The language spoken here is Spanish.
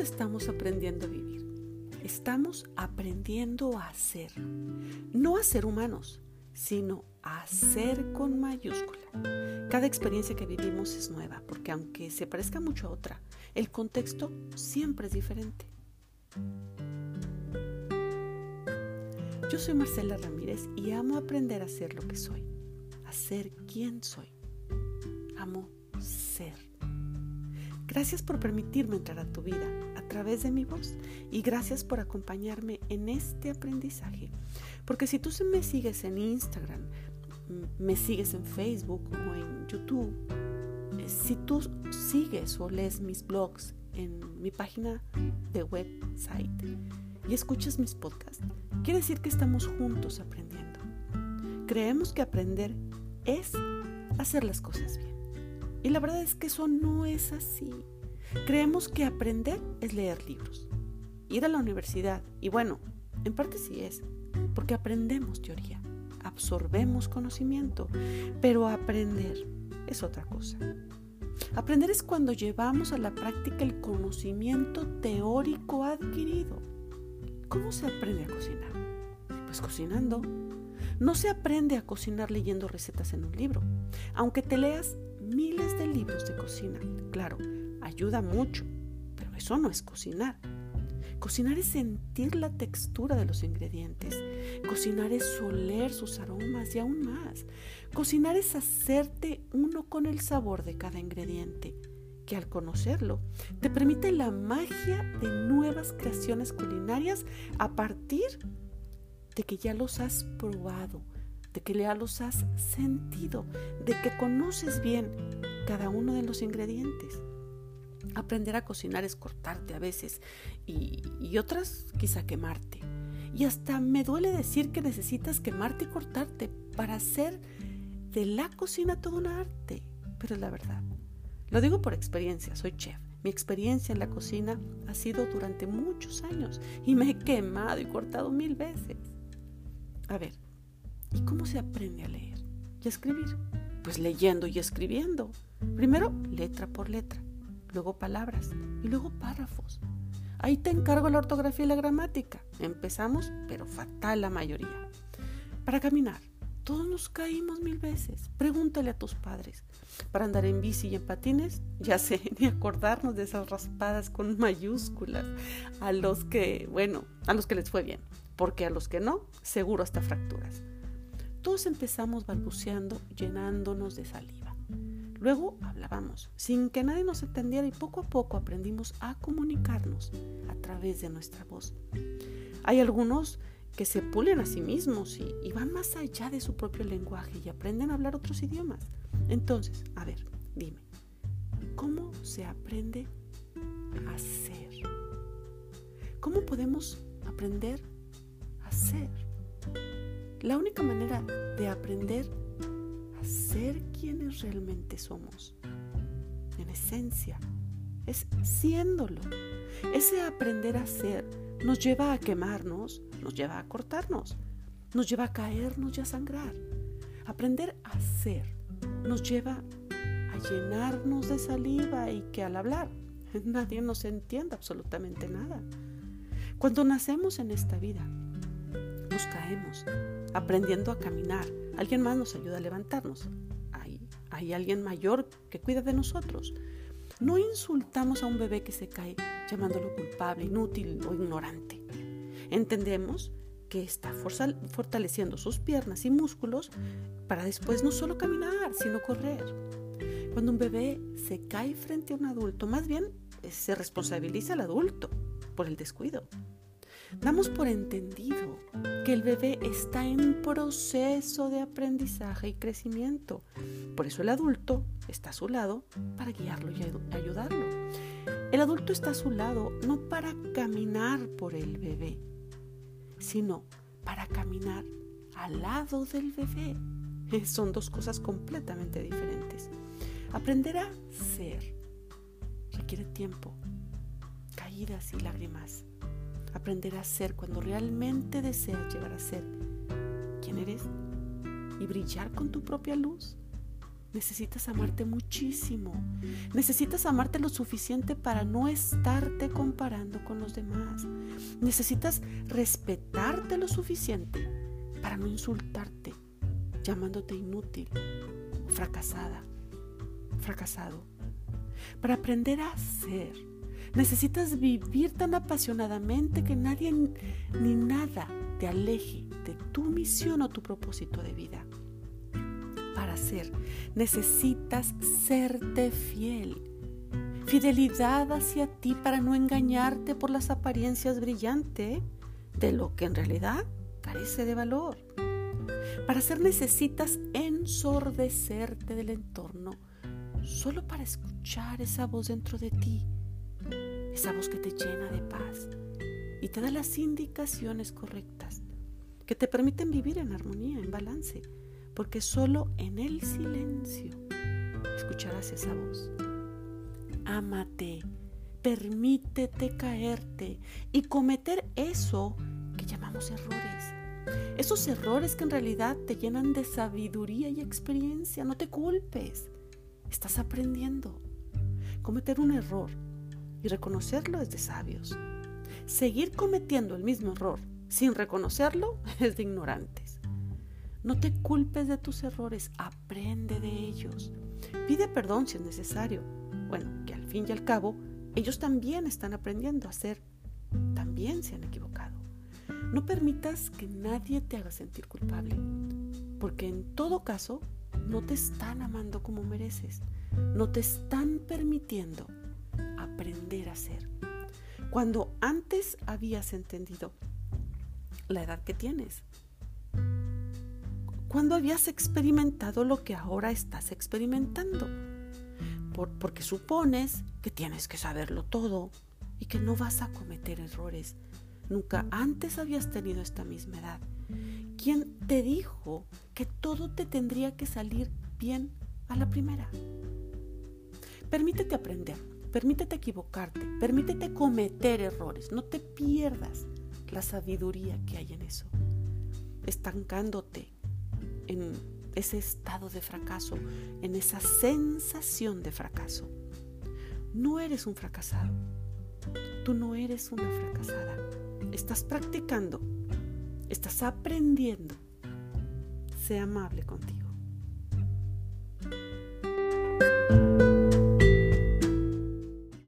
Estamos aprendiendo a vivir. Estamos aprendiendo a ser. No a ser humanos, sino a ser con mayúscula. Cada experiencia que vivimos es nueva, porque aunque se parezca mucho a otra, el contexto siempre es diferente. Yo soy Marcela Ramírez y amo aprender a ser lo que soy, a ser quien soy. Amo ser. Gracias por permitirme entrar a tu vida a través de mi voz y gracias por acompañarme en este aprendizaje. Porque si tú me sigues en Instagram, me sigues en Facebook o en YouTube, eh, si tú sigues o lees mis blogs en mi página de website y escuchas mis podcasts, quiere decir que estamos juntos aprendiendo. Creemos que aprender es hacer las cosas bien. Y la verdad es que eso no es así. Creemos que aprender es leer libros, ir a la universidad. Y bueno, en parte sí es, porque aprendemos teoría, absorbemos conocimiento, pero aprender es otra cosa. Aprender es cuando llevamos a la práctica el conocimiento teórico adquirido. ¿Cómo se aprende a cocinar? Pues cocinando. No se aprende a cocinar leyendo recetas en un libro, aunque te leas miles de libros de cocina. Claro, ayuda mucho, pero eso no es cocinar. Cocinar es sentir la textura de los ingredientes. Cocinar es oler sus aromas y aún más. Cocinar es hacerte uno con el sabor de cada ingrediente, que al conocerlo te permite la magia de nuevas creaciones culinarias a partir de que ya los has probado, de que ya los has sentido, de que conoces bien cada uno de los ingredientes. Aprender a cocinar es cortarte a veces y, otras quizá quemarte. Y hasta me duele decir que necesitas quemarte y cortarte para hacer de la cocina todo un arte. Pero es la verdad. Lo digo por experiencia, soy chef. Mi experiencia en la cocina ha sido durante muchos años y me he quemado y cortado mil veces. A ver, ¿y cómo se aprende a leer y a escribir? Pues leyendo y escribiendo. Primero, letra por letra luego palabras y luego párrafos. Ahí te encargo la ortografía y la gramática. Empezamos, pero fatal la mayoría. Para caminar, todos nos caímos mil veces. Pregúntale a tus padres. Para andar en bici y en patines, ya sé, ni acordarnos de esas raspadas con mayúsculas. A los que, bueno, a los que les fue bien, porque a los que no, seguro hasta fracturas. Todos empezamos balbuceando, llenándonos de saliva. Luego hablábamos, sin que nadie nos entendiera y poco a poco aprendimos a comunicarnos a través de nuestra voz. Hay algunos que se pulen a sí mismos y, van más allá de su propio lenguaje y aprenden a hablar otros idiomas. Entonces, a ver, dime, ¿cómo se aprende a ser? ¿Cómo podemos aprender? La única manera de aprender ser quienes realmente somos. En esencia, es siéndolo. Ese aprender a ser nos lleva a quemarnos, nos lleva a cortarnos, nos lleva a caernos y a sangrar. Aprender a ser nos lleva a llenarnos de saliva y que al hablar nadie nos entienda absolutamente nada. Cuando nacemos en esta vida, nos caemos, aprendiendo a caminar. Alguien más nos ayuda a levantarnos. Hay, hay alguien mayor que cuida de nosotros. No insultamos a un bebé que se cae llamándolo culpable, inútil o ignorante. Entendemos que está fortaleciendo sus piernas y músculos para después no solo caminar, sino correr. Cuando un bebé se cae frente a un adulto, más bien eh, se responsabiliza al adulto por el descuido. Damos por entendido que el bebé está en proceso de aprendizaje y crecimiento. Por eso el adulto está a su lado para guiarlo y ayudarlo. El adulto está a su lado no para caminar por el bebé, sino para caminar al lado del bebé. Son dos cosas completamente diferentes. Aprender a ser requiere tiempo, caídas y lágrimas aprender a ser cuando realmente deseas llegar a ser quien eres y brillar con tu propia luz. necesitas amarte muchísimo. Necesitas amarte lo suficiente para no estarte comparando con los demás. Necesitas respetarte lo suficiente para no insultarte, llamándote inútil, fracasada, fracasado. Para aprender a ser, necesitas vivir tan apasionadamente que nadie ni nada te aleje de tu misión o tu propósito de vida para ser. Necesitas serte fiel. Fidelidad hacia ti para no engañarte por las apariencias brillantes de lo que en realidad carece de valor. Para ser necesitas ensordecerte del entorno solo para escuchar esa voz dentro de ti, esa voz que te llena de paz y te da las indicaciones correctas que te permiten vivir en armonía, en balance porque solo en el silencio escucharás esa voz. Ámate, permítete caerte y cometer eso que llamamos errores. Esos errores que en realidad te llenan de sabiduría y experiencia. No te culpes. Estás aprendiendo. Cometer un error y reconocerlo es de sabios. Seguir cometiendo el mismo error sin reconocerlo es de ignorantes. No te culpes de tus errores, aprende de ellos. Pide perdón si es necesario. Bueno, que al fin y al cabo, ellos también están aprendiendo a hacer, también se han equivocado. No permitas que nadie te haga sentir culpable, porque en todo caso no te están amando como mereces, no te están permitiendo aprender a ser. Cuando antes habías entendido la edad que tienes, cuando habías experimentado lo que ahora estás experimentando. porque supones que tienes que saberlo todo y que no vas a cometer errores. Nunca antes habías tenido esta misma edad. ¿Quién te dijo que todo te tendría que salir bien a la primera? Permítete aprender, permítete equivocarte, permítete cometer errores. No te pierdas la sabiduría que hay en eso. Estancándote, en ese estado de fracaso, en esa sensación de fracaso. No eres un fracasado. Tú no eres una fracasada. Estás practicando. Estás aprendiendo. Sé amable contigo.